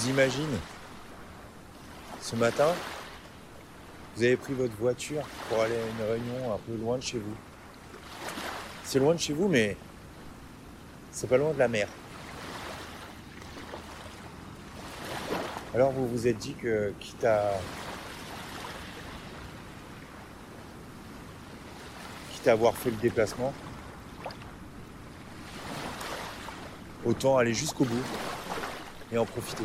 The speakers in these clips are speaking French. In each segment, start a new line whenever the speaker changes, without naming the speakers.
vous imagine, ce matin, vous avez pris votre voiture pour aller à une réunion un peu loin de chez vous. C'est loin de chez vous, mais c'est pas loin de la mer. Alors vous vous êtes dit que quitte à quitte à avoir fait le déplacement, autant aller jusqu'au bout et en profiter.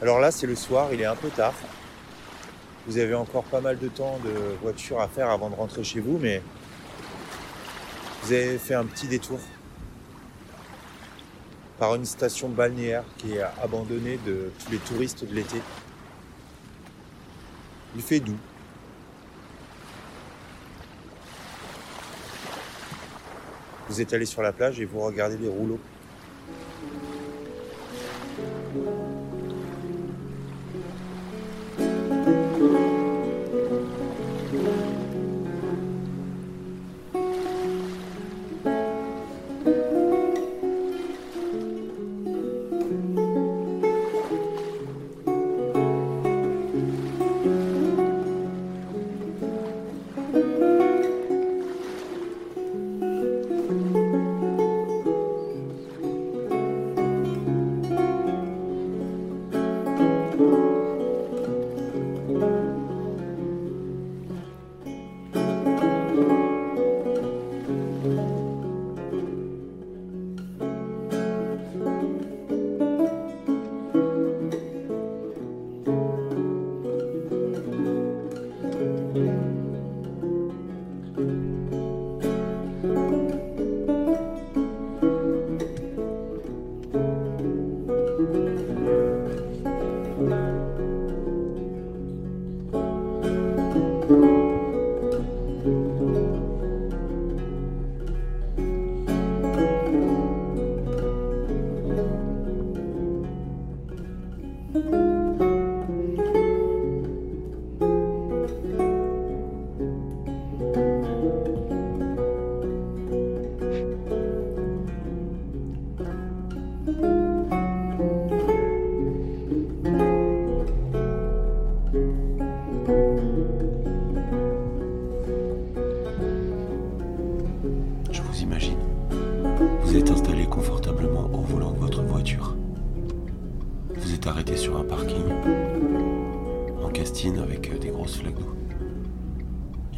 Alors là, c'est le soir, il est un peu tard. Vous avez encore pas mal de temps de voiture à faire avant de rentrer chez vous, mais vous avez fait un petit détour par une station balnéaire qui est abandonnée de tous les touristes de l'été. Il fait doux. Vous êtes allé sur la plage et vous regardez les rouleaux.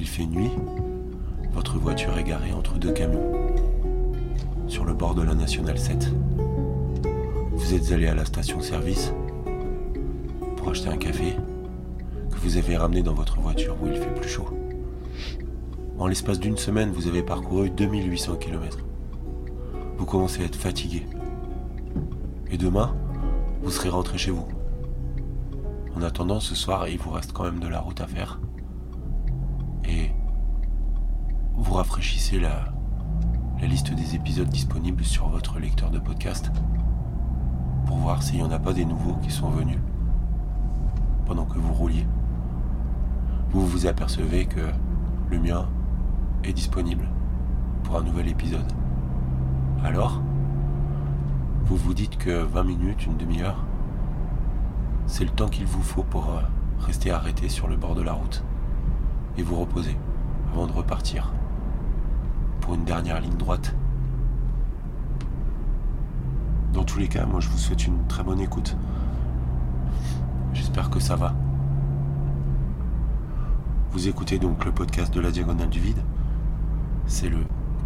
Il fait nuit. Votre voiture est garée entre deux camions sur le bord de la nationale 7. Vous êtes allé à la station-service pour acheter un café que vous avez ramené dans votre voiture où il fait plus chaud. En l'espace d'une semaine, vous avez parcouru 2800 km. Vous commencez à être fatigué. Et demain, vous serez rentré chez vous. En attendant, ce soir, il vous reste quand même de la route à faire. Et vous rafraîchissez la, liste des épisodes disponibles sur votre lecteur de podcast pour voir s'il n'y en a pas des nouveaux qui sont venus pendant que vous rouliez. Vous vous apercevez que le mien est disponible pour un nouvel épisode. Alors, vous vous dites que 20 minutes, une demi-heure, c'est le temps qu'il vous faut pour euh, rester arrêté sur le bord de la route et vous reposer avant de repartir pour une dernière ligne droite. Dans tous les cas, moi je vous souhaite une très bonne écoute. J'espère que ça va. Vous écoutez donc le podcast de la Diagonale du Vide. C'est le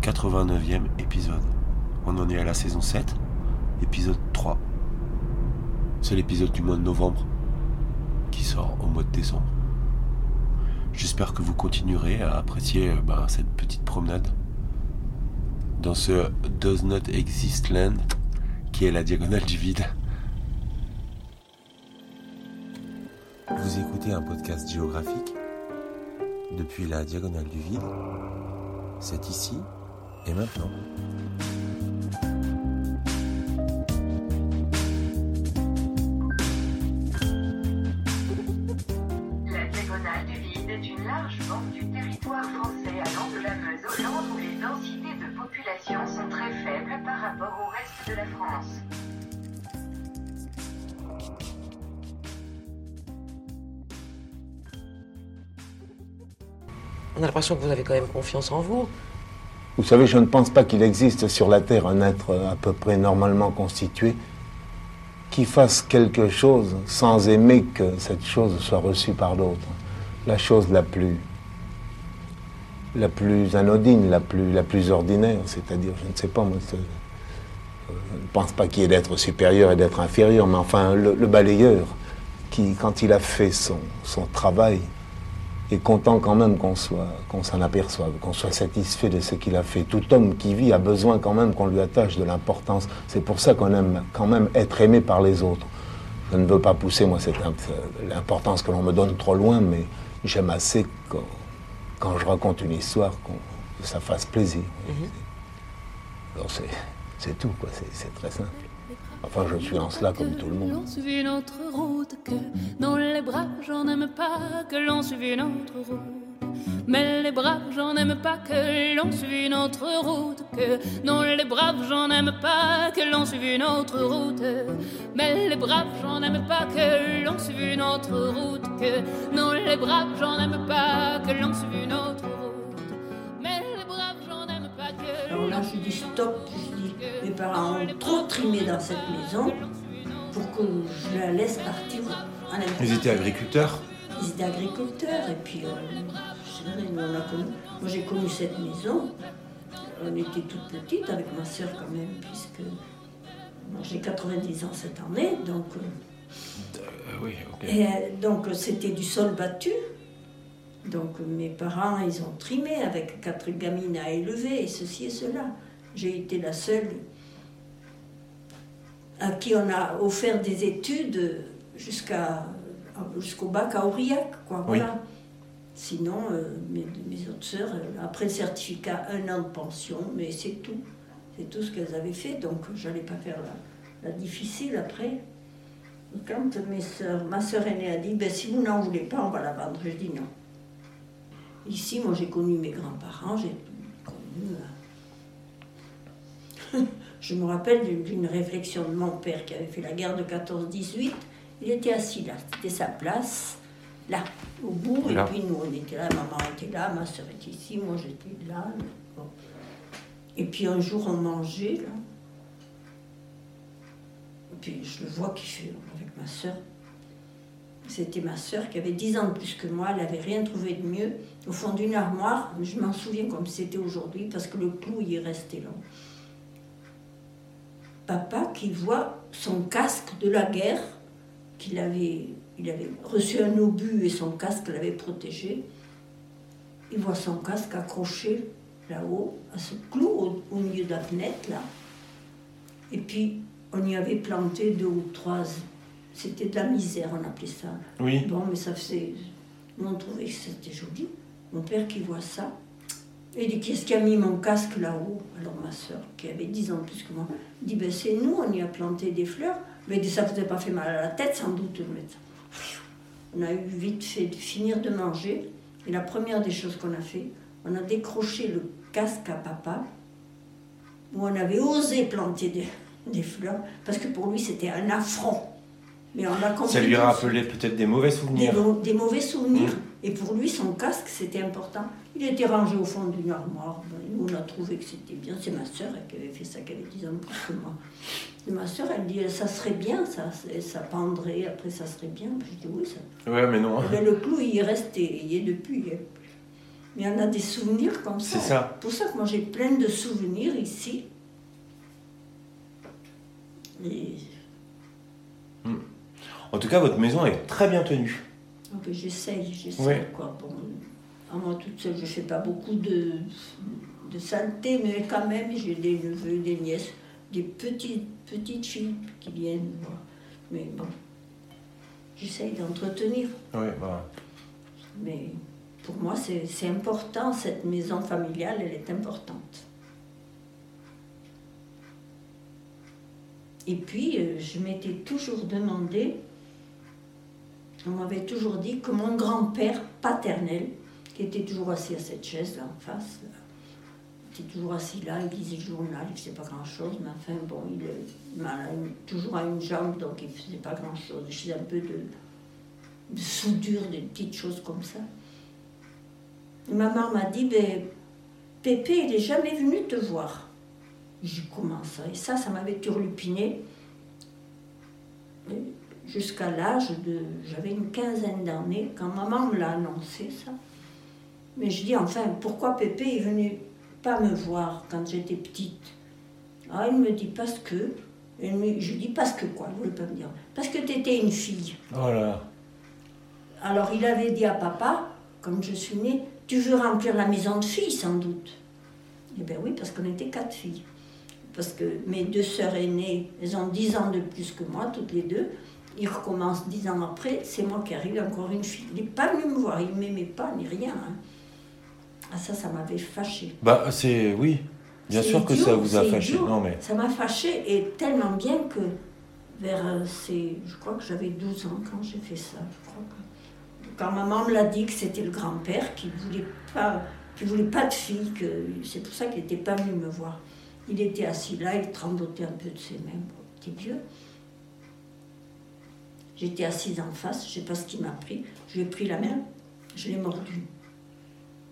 89e épisode. On en est à la saison 7, épisode 3. C'est l'épisode du mois de novembre qui sort au mois de décembre. J'espère que vous continuerez à apprécier euh, bah, cette petite promenade dans ce Does Not Exist Land qui est la diagonale du vide. Vous écoutez un podcast géographique depuis la diagonale du vide. C'est ici et maintenant.
Que vous avez quand même confiance en vous.
Vous savez, je ne pense pas qu'il existe sur la Terre un être à peu près normalement constitué qui fasse quelque chose sans aimer que cette chose soit reçue par l'autre. La chose la plus, la plus anodine, la plus, la plus ordinaire, c'est-à-dire, je ne sais pas, moi, c'est- je ne pense pas qu'il y ait d'être supérieur et d'être inférieur, mais enfin, le, le balayeur, qui, quand il a fait son, son travail, est content quand même qu'on soit, qu'on s'en aperçoive, qu'on soit satisfait de ce qu'il a fait. Tout homme qui vit a besoin quand même qu'on lui attache de l'importance. C'est pour ça qu'on aime quand même être aimé par les autres. Je ne veux pas pousser, moi, cette imp- l'importance que l'on me donne trop loin, mais j'aime assez quand, quand je raconte une histoire que ça fasse plaisir. Alors c'est, c'est tout, quoi. C'est très simple. Enfin, je suis en cela comme tout le monde.
L'on suive une autre route que dans les bras, j'en aime pas que l'on suive une autre route. Mais les braves, j'en aime pas que l'on suive une autre route que non les braves, j'en aime pas que l'on suive une autre route. Mais les braves, j'en aime pas que l'on suive une autre route que non les braves, j'en aime pas que l'on suive une autre route. Mais les braves, j'en aime pas que
Alors là, je dis stop. Je dis, mes parents ont trop trimé dans cette maison pour que je la laisse partir en Amérique.
Ils étaient agriculteurs
Ils étaient agriculteurs et puis euh, vrai, on a connu- moi j'ai connu cette maison. On était toute petite avec ma soeur quand même puisque moi, j'ai 90 ans cette année donc euh,
Oui, ok.
et, euh, donc euh, c'était du sol battu. Donc euh, mes parents, ils ont trimé avec quatre gamines à élever et ceci et cela. J'ai été la seule à qui on a offert des études jusqu'à jusqu'au bac à Aurillac, quoi.
Oui.
Voilà. Sinon, euh, mes, mes autres sœurs, euh, après le certificat, un an de pension, mais c'est tout. C'est tout ce qu'elles avaient fait, donc j'allais pas faire la, la difficile après. Quand mes sœurs, ma sœur aînée a dit, ben, si vous n'en voulez pas, on va la vendre. Je dis non. Ici, moi, j'ai connu mes grands-parents, j'ai connu. Je me rappelle d'une- réflexion de mon père qui avait fait la guerre de 14-18. Il était assis là, c'était sa place, là, au bout.
Là.
Et puis nous, on était là, maman était là, ma soeur était ici, moi j'étais là. Bon. Et puis un jour, on mangeait, là. Et puis je le vois qui fait avec ma soeur. C'était ma soeur qui avait 10 ans de plus que moi, elle n'avait rien trouvé de mieux. Au fond d'une armoire, je m'en souviens comme c'était aujourd'hui, parce que le clou y est resté là. Papa qui voit son casque de la guerre, qu'il avait, il avait reçu un obus et son casque l'avait protégé. Il voit son casque accroché là-haut, à ce clou au, au milieu de la fenêtre là. Et puis on y avait planté deux ou trois. C'était de la misère, on appelait ça.
Oui.
Bon, mais ça faisait. Nous, on trouvait que c'était joli. Mon père qui voit ça, il dit Qu'est-ce qui a mis mon casque là-haut Alors ma soeur, qui avait 10 ans plus que moi, dit Ben c'est nous, on y a planté des fleurs. Mais ça ne vous a pas fait mal à la tête, sans doute, mettre ça. On a eu vite fait de finir de manger. Et la première des choses qu'on a fait, on a décroché le casque à papa, où on avait osé planter des, des fleurs, parce que pour lui, c'était un affront. Mais on a
Ça lui rappelait peut-être des mauvais souvenirs.
des mauvais souvenirs.
Mm.
Et pour lui, son casque, c'était important. Il était rangé au fond d'une armoire. Ben, nous, on a trouvé que c'était bien. C'est ma soeur qui avait fait ça, qui avait 10 ans plus que moi. Et ma soeur, elle dit, ça serait bien, ça, ça pendrait, après ça serait bien. Je dis, oui, ça.
Ouais, mais non.
Mais le clou, il est resté, il est depuis. Mais on a des souvenirs comme ça.
C'est ça.
pour ça que moi, j'ai plein de souvenirs ici. Et
En tout cas, votre maison est très bien tenue.
Ah ben, J'essaye, j'essaye. Quoi. Bon, moi toute seule, je ne fais pas beaucoup de, de saleté, mais quand même, j'ai des neveux, des nièces, des petites, petites filles qui viennent voir. Mais bon, j'essaye d'entretenir.
Oui, bah.
Mais pour moi, c'est c'est important, cette maison familiale, elle est importante. Et puis, euh, je m'étais toujours demandé, on m'avait toujours dit que mon grand-père paternel, qui était toujours assis à cette chaise là en face, là, était toujours assis là, il lisait le journal, il faisait pas grand-chose, mais enfin bon, il à une- toujours à une jambe, donc il faisait pas grand-chose. Je faisais un peu de, soudure, des petites choses comme ça. Et ma mère m'a dit, ben, Pépé, il n'est jamais venu te voir. J'ai ça? Et ça, ça m'avait turlupiné jusqu'à l'âge de... J'avais une quinzaine d'années, quand maman me l'a annoncé, ça. Mais je dis, enfin, pourquoi Pépé est venu pas me voir quand j'étais petite? Ah, il me dit, parce que... Et je dis, parce que quoi? Il ne voulait pas me dire. Parce que tu étais une fille.
Oh là là.
Alors il avait dit à papa, comme je suis née, tu veux remplir la maison de filles sans doute. Eh bien oui, parce qu'on était quatre filles. Parce que mes deux sœurs aînées, elles ont dix ans de plus que moi, toutes les deux. Ils recommencent dix ans après, c'est moi qui arrive, encore une fille. Il n'est pas venu me voir, il ne m'aimait pas ni rien. hein. Ah ça, ça m'avait fâché.
Bah, c'est. Oui. Bien sûr que ça vous a fâché.
idiot.
Non, mais.
Ça m'a fâché et tellement bien que vers euh, ces, je crois que j'avais 12 ans quand j'ai fait ça. Je crois que, quand maman me l'a dit que c'était le grand-père qui voulait pas, qui voulait pas de fille, que c'est pour ça qu'il n'était pas venu me voir. Il était assis là, il tremblotait un peu de ses mains, bon, petit vieux. J'étais assise en face, je sais pas ce qu'il m'a pris. Je lui ai pris la main, je l'ai mordu.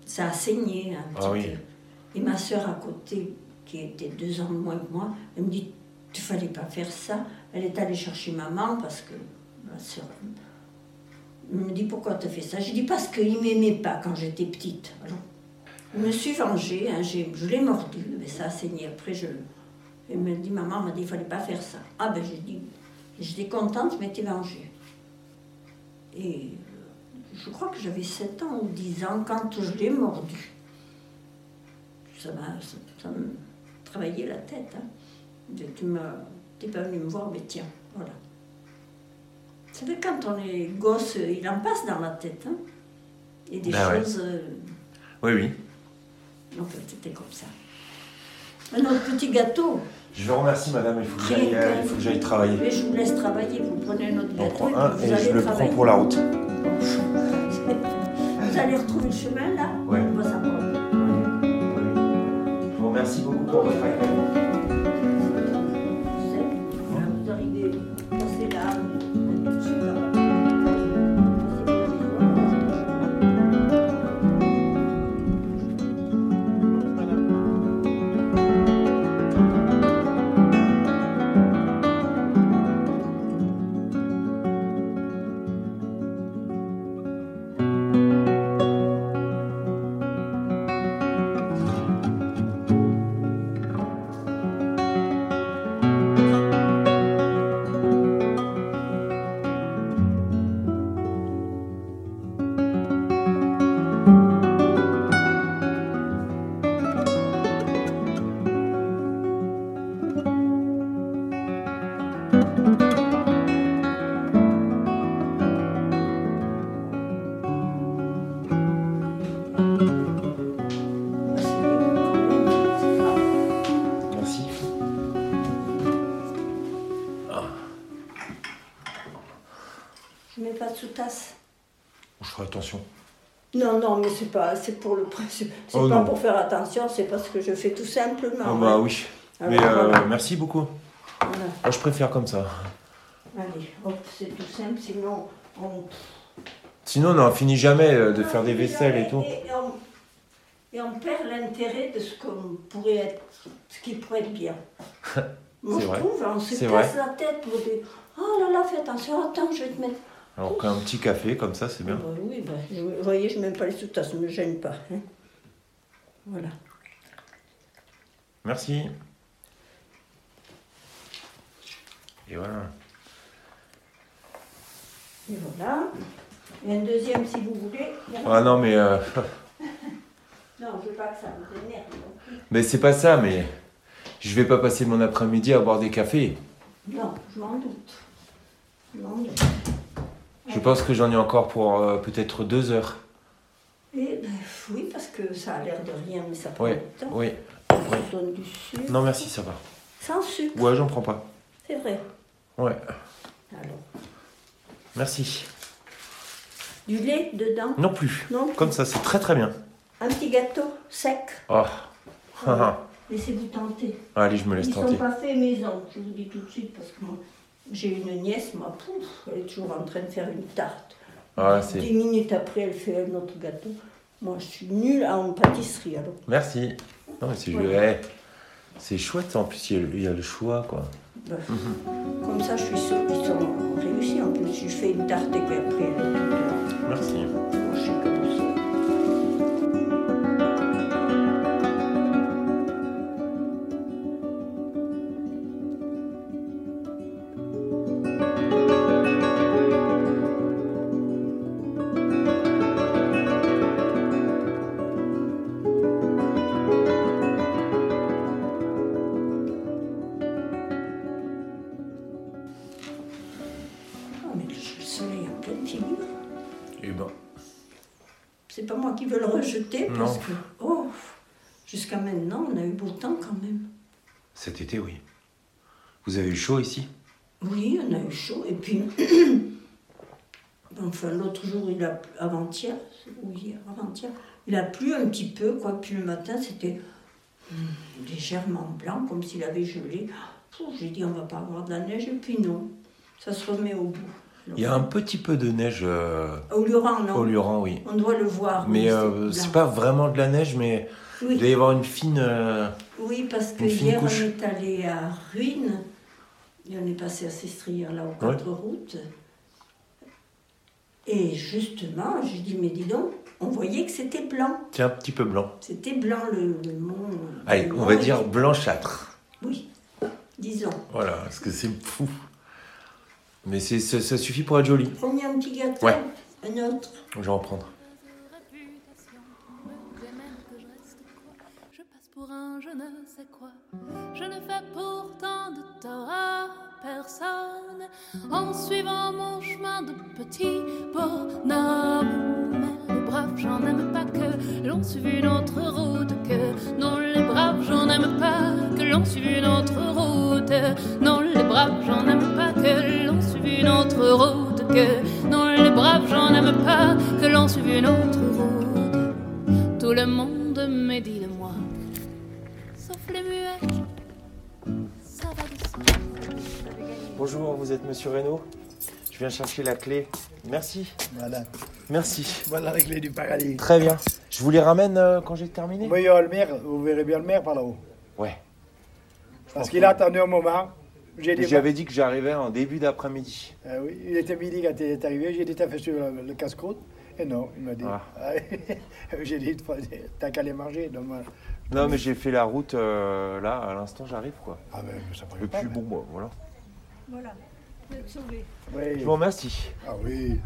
Ça a saigné un petit
Ah oui.
peu. Et ma sœur à côté, qui était deux ans de moins que moi, elle me dit Tu fallait pas faire ça. Elle est allée chercher maman parce que ma. Elle me dit Pourquoi tu as fait ça? Je dis Parce qu'il m'aimait pas quand j'étais petite. Alors, je me suis vengée, hein, je l'ai mordu, mais ça a saigné. Après, je. Elle me dit Maman m'a dit Il fallait pas faire ça. Ah ben, j'ai dit J'étais contente, je m'étais vengée. Et je crois que j'avais 7 ans ou 10 ans quand je l'ai mordu ça m'a travaillait la tête. Hein. De- Tu t'es pas venu me voir, mais tiens, voilà. Vous savez, quand on est gosse, il en passe dans la tête. Hein. Et des
Ben ouais.
choses. euh,
Oui, oui.
donc c'était comme ça. Un autre petit gâteau.
Je vous remercie, madame. Il faut que
Rien
j'aille, euh, il faut que j'aille travailler.
Mais je vous laisse travailler, vous prenez un autre
J'en
gâteau.
prends
et
un et je le prends pour la route.
Vous allez retrouver le chemin là
Ouais.
Va.
Je vous remercie beaucoup pour votre accueil.
Non, mais c'est pas, c'est pour le principe. C'est
Oh
pas
non.
pour faire attention, c'est parce que je fais tout simplement.
Ah bah
hein.
oui.
Alors,
Mais euh,
voilà.
merci beaucoup.
Voilà.
Moi, je préfère comme ça.
Allez, hop, c'est tout simple, sinon on.
Sinon, on n'en finit jamais euh, de faire des vaisselles et tout.
Et, on, et on perd l'intérêt de ce qu'on pourrait être, ce qui pourrait être bien. Moi, je
vrai.
trouve, on se
C'est
casse la tête pour des. Oh là là, fais attention, attends, je vais te mettre.
Alors qu'un petit café comme ça, c'est bien.
Bah oui, bah, vous voyez, je mets pas les sous-tasses, ça ne me gêne pas. hein. Voilà.
Merci. Et voilà.
Et voilà. Et un deuxième si vous voulez.
Ah non, mais, euh,
Non, je veux pas que ça vous énerve.
mais c'est pas ça, mais je vais pas passer mon après-midi à boire des cafés.
Non, je m'en doute. Je m'en doute.
Je pense que j'en ai encore pour euh, peut-être deux heures.
Et ben, oui, parce que ça a l'air de rien, mais ça prend
Oui,
du temps.
oui.
Donne du sucre.
Non, merci, ça va.
Sans sucre,
Ouais, j'en prends pas.
c'est vrai.
Ouais,
Alors,
merci.
du lait dedans?
Non plus.
Non
Comme ça, c'est très très bien.
Un petit gâteau sec
Oh,
Laissez-vous tenter.
Allez, je me laisse
Ils
tenter.
sont pas faits maison, je vous dis tout de suite, parce que moi, j'ai une nièce, ma pouf, elle est toujours en train de faire une tarte.
Ah,
Dix minutes après, elle fait un autre gâteau. Moi, je suis nulle en pâtisserie, alors.
Merci. Non, mais c'est,
Ouais.
c'est chouette, en plus, il y, a le, choix, quoi.
Comme ça, je suis sûre qu'ils sont réussis. En plus, je fais une tarte et qu'après, elle est toute
Merci. Été, oui. Vous avez eu chaud ici?
Oui, on a eu chaud. Et puis, enfin, l'autre jour, il a avant-hier, ou hier, avant-hier, il a plu un petit peu, quoi. Puis le matin, c'était hum, légèrement blanc, comme s'il avait gelé. J'ai dit, on va pas avoir de la neige. Et puis non, ça se remet au bout.
Il y a un petit peu de neige euh,
Au Luran, non?
au Luran, oui.
On doit le voir.
Mais euh,
c'est
pas vraiment de la neige, mais
Oui.
il doit y avoir une fine... euh,
Oui, parce que hier,
couche.
on est allé à Ruine et on est passé à Sestrière, là, aux quatre routes. Et justement, je dis, mais dis donc, on voyait que c'était blanc.
C'est un petit peu blanc.
C'était blanc, le, le mont.
Allez,
le
on
mont
va dire blanchâtre.
Oui, disons.
Voilà, parce que c'est fou. Mais c'est, ça, ça suffit pour être joli.
Prenez un petit gâteau,
Ouais.
un autre.
Je vais en prendre.
Je ne sais quoi. Je ne fais pourtant de tort à personne en suivant mon chemin de petit bonhomme. Mais les braves, j'en aime pas que l'on suive une autre route que non les braves, j'en aime pas que l'on suive une autre route. Non les braves, j'en aime pas que l'on suive une autre route que non les braves, j'en aime pas que l'on suive une autre route. Tout le monde médit de moi, les muets. Ça va de soi.
Bonjour, vous êtes Monsieur Reynaud Je viens chercher la clé. Merci.
Voilà.
Merci.
Voilà la clé du paradis.
Très bien. Je vous les ramène euh, quand j'ai terminé?
Oui, a le maire, vous verrez bien le maire par là-haut.
Ouais.
Parce qu'il a attendu un moment. J'ai dit,
J'avais dit que j'arrivais en début d'après-midi.
Ah oui, il était midi quand il est arrivé. J'ai dit, t'as fait sur le, le casse-croûte Et non, il m'a dit.
Ah.
J'ai dit, t'as qu'à les manger. Donc, moi,
Non, mais j'ai fait la route euh, là, à l'instant, j'arrive quoi.
ah ben, ça
Et
paraît
puis
pas.
bon, bah, voilà.
Voilà, vous êtes sauvés.
Oui.
Je vous remercie.
Ah oui.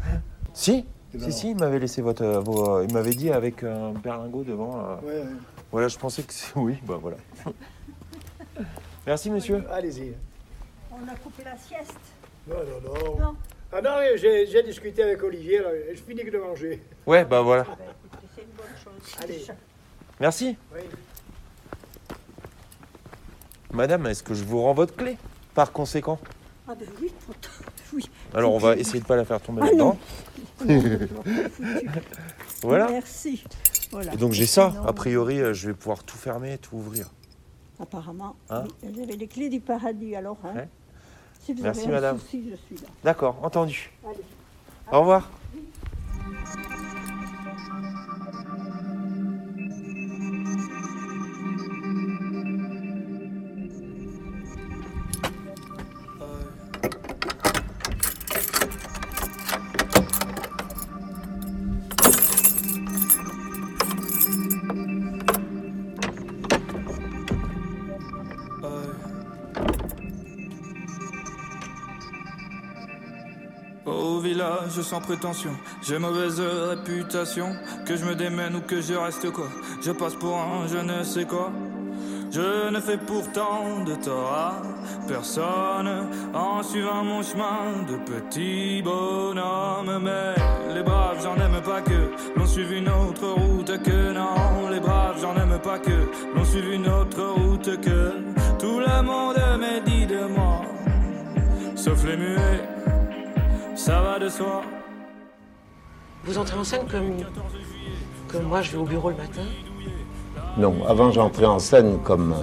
Si
Eh ben
Si, si, il m'avait laissé votre. euh, vos, euh, il m'avait dit avec un berlingot devant. euh,
Ouais, ouais.
Voilà, je pensais que c'est. Oui, bah voilà. Merci, monsieur.
Allez-y.
On a coupé la sieste.
Non, non, non.
Non.
Ah non, j'ai j'ai discuté avec Olivier, là, et je finis que de manger.
Ouais, bah voilà.
C'est une bonne chose.
Allez.
Merci.
Oui.
Madame, est-ce que je vous rends votre clé Par conséquent?
Ah ben oui, pourtant, oui.
Alors, on va essayer de pas la faire tomber
Ah
là-dedans.
non.
Voilà.
Merci. Voilà.
Et donc, j'ai ça. A priori, je vais pouvoir tout fermer et tout ouvrir.
Apparemment,
Hein?
oui, vous avez les clés du paradis alors. Hein.
Ouais.
Si vous
Merci,
avez un
madame.
souci, je suis là.
D'accord, entendu.
Allez.
Au revoir.
Sans prétention, j'ai mauvaise réputation. Que je me démène ou que je reste quoi, je passe pour un je ne sais quoi. Je ne fais pourtant de tort à personne en suivant mon chemin de petit bonhomme. Mais les braves, j'en aime pas que l'on suive une autre route que non. Les braves, j'en aime pas que l'on suive une autre route que tout le monde médit de moi, sauf les muets. Ça va de soi.
Vous entrez en scène comme, comme moi, je vais au bureau le matin.
Non, avant j'entrais en scène comme,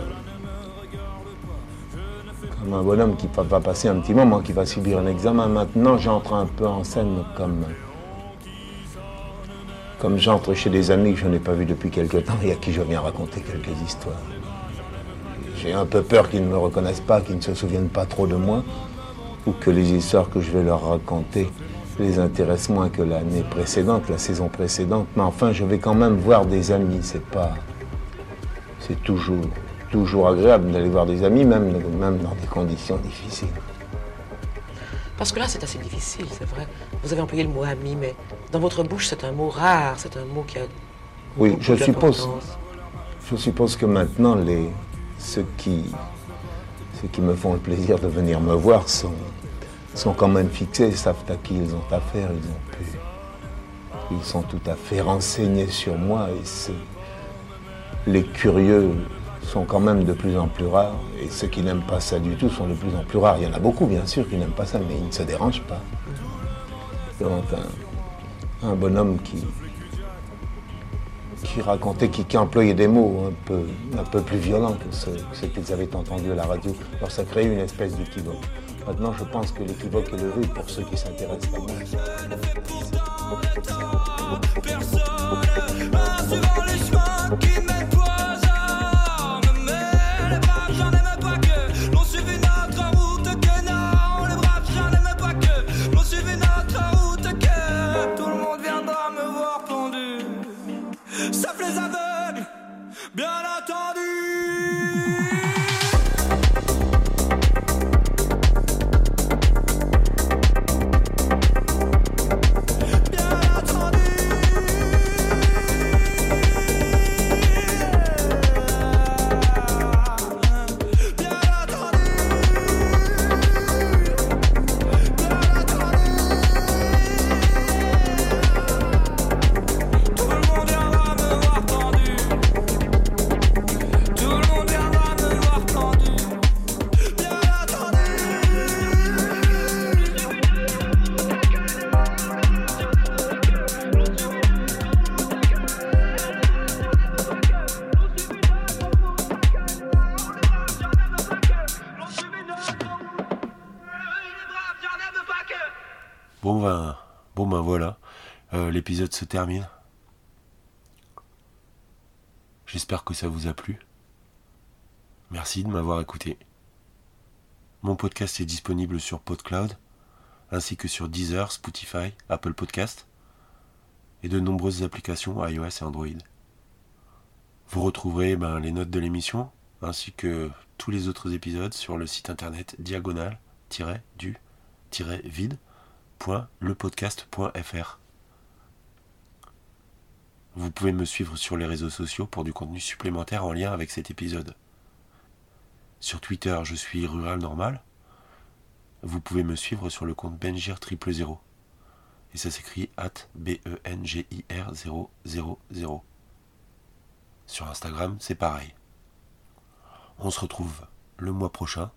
comme un bonhomme qui va passer un petit moment, qui va subir un examen. Maintenant j'entre un peu en scène comme, comme j'entre chez des amis que je n'ai pas vus depuis quelque temps et à qui je viens raconter quelques histoires. J'ai un peu peur qu'ils ne me reconnaissent pas, qu'ils ne se souviennent pas trop de moi, ou que les histoires que je vais leur raconter les intéressent moins que l'année précédente, la saison précédente. Mais enfin, je vais quand même voir des amis. C'est pas, c'est toujours, toujours agréable d'aller voir des amis, même, même dans des conditions difficiles.
Parce que là, c'est assez difficile, c'est vrai. Vous avez employé le mot ami, mais dans votre bouche, c'est un mot rare, c'est un mot qui a.
Oui, je suppose. Je suppose que maintenant, les, ceux, qui, ceux qui me font le plaisir de venir me voir sont, sont quand même fixés, ils savent à qui ils ont affaire, ils ont pu. Ils sont tout à fait renseignés sur moi les curieux sont quand même de plus en plus rares et ceux qui n'aiment pas ça du tout sont de plus en plus rares. Il y en a beaucoup bien sûr qui n'aiment pas ça, mais ils ne se dérangent pas. Donc un, bonhomme qui, racontait, qui, employait des mots un peu, plus violents que ceux, qu'ils avaient entendus à la radio. Alors ça crée une espèce d'équivoque. Maintenant, je pense que l'équivoque est levé pour ceux qui s'intéressent à moi.
L'épisode se termine. J'espère que ça vous a plu. Merci de m'avoir écouté. Mon podcast est disponible sur PodCloud, ainsi que sur Deezer, Spotify, Apple Podcast, et de nombreuses applications iOS et Android. Vous retrouverez ben, les notes de l'émission, ainsi que tous les autres épisodes sur le site internet diagonal-du-vide.lepodcast.fr. Vous pouvez me suivre sur les réseaux sociaux pour du contenu supplémentaire en lien avec cet épisode. Sur Twitter, je suis Rural Normal. Vous pouvez me suivre sur le compte Benjir 000. Et ça s'écrit at B-E-N-G-I-R 000. Sur Instagram, c'est pareil. On se retrouve le mois prochain,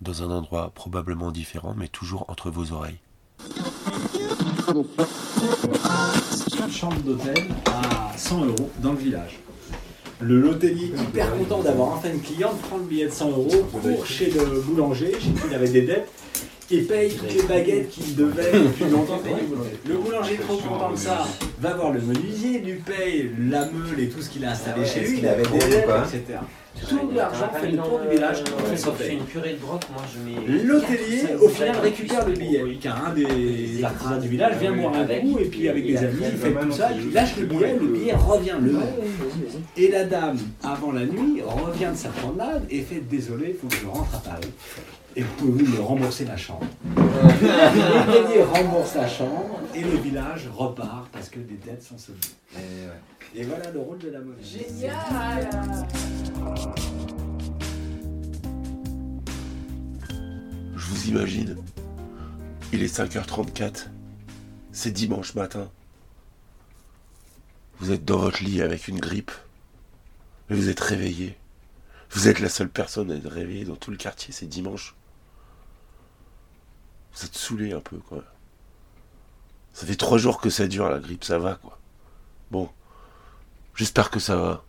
dans un endroit probablement différent, mais toujours entre vos oreilles.
Chambre d'hôtel à 100 euros dans le village. Le l'hôtelier, hyper content d'avoir enfin une cliente, prend le billet de 100 euros, court chez le boulanger, chez qui il avait des dettes, et paye toutes les baguettes qu'il devait depuis longtemps payer. Le boulanger, trop content de ça, va voir le menuisier, lui paye la meule et tout ce qu'il a installé chez lui, il avait des dettes, etc. Tout l'argent fait le tour du village, fait son paye.
une purée de broc, moi je mets.
L'hôtelier, au final, récupère le billet, car un des artisans du village vient boire un coup, et puis avec des amis, il fait tout ça, et puis il lâche le billet, le billet revient le même. Et la dame, avant la nuit, revient de sa promenade et fait Désolé, il faut que je rentre à Paris. Et pouvez-vous me rembourser la chambre L'hôtelier rembourse la chambre, et le village repart parce que des dettes sont soldées. Et voilà le rôle de la monnaie.
Génial
Je vous imagine. Il est 5h34. C'est dimanche matin. Vous êtes dans votre lit avec une grippe. Mais vous êtes réveillé. Vous êtes la seule personne à être réveillée dans tout le quartier, c'est dimanche. Vous êtes saoulé un peu, quoi. Ça fait trois jours que ça dure, la grippe, ça va, quoi. Bon. J'espère que ça va.